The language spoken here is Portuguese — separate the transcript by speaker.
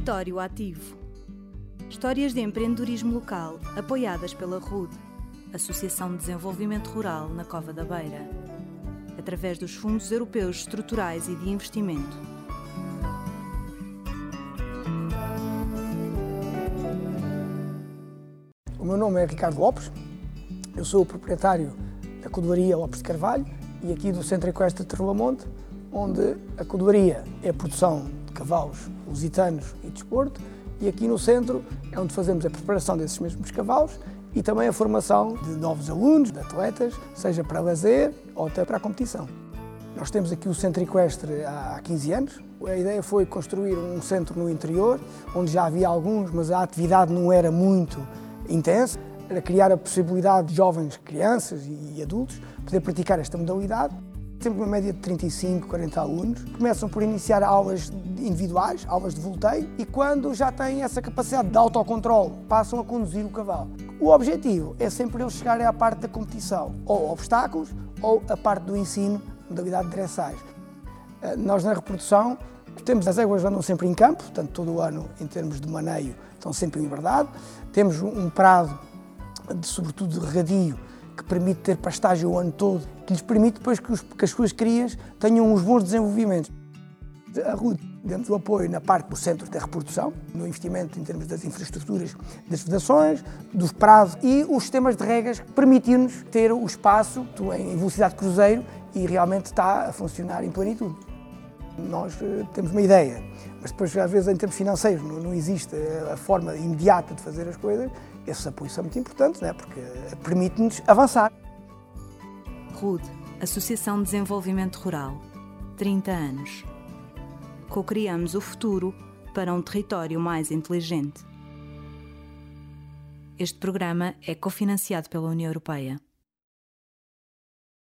Speaker 1: Território Ativo. Histórias de empreendedorismo local apoiadas pela RUD, Associação de Desenvolvimento Rural na Cova da Beira, através dos Fundos Europeus Estruturais e de Investimento.
Speaker 2: O meu nome é Ricardo Lopes, eu sou o proprietário da Codoaria Lopes de Carvalho e aqui do Centro Equestre de Trelamonte, onde a Codoaria é a produção cavalos lusitanos e desporto, e aqui no centro é onde fazemos a preparação desses mesmos cavalos e também a formação de novos alunos, de atletas, seja para lazer ou até para a competição. Nós temos aqui o Centro Equestre há 15 anos. A ideia foi construir um centro no interior, onde já havia alguns, mas a atividade não era muito intensa. Era criar a possibilidade de jovens, crianças e adultos poder praticar esta modalidade temos uma média de 35, 40 alunos. Começam por iniciar aulas individuais, aulas de volteio, e quando já têm essa capacidade de autocontrole, passam a conduzir o cavalo. O objetivo é sempre eles chegarem à parte da competição, ou obstáculos, ou a parte do ensino, modalidade de dressage. Eh, nós na reprodução temos as éguas andam sempre em campo, portanto todo o ano em termos de maneio estão sempre em liberdade. Temos um prado, de, sobretudo de regadio, que permite ter pastagem o ano todo, que lhes permite depois que, os, que as suas crias tenham uns bons desenvolvimentos. A RUD demos o apoio na parte do centro da reprodução, no investimento em termos das infraestruturas das federações, dos prazos e os sistemas de regras que permitiu-nos ter o espaço em velocidade de cruzeiro e realmente está a funcionar em plenitude. Nós uh, temos uma ideia, mas depois às vezes em termos financeiros não, não existe a forma imediata de fazer as coisas esses apoios são muito importantes, né? porque permite-nos avançar.
Speaker 1: RUD, Associação de Desenvolvimento Rural, 30 anos. Co-criamos o futuro para um território mais inteligente. Este programa é cofinanciado pela União Europeia.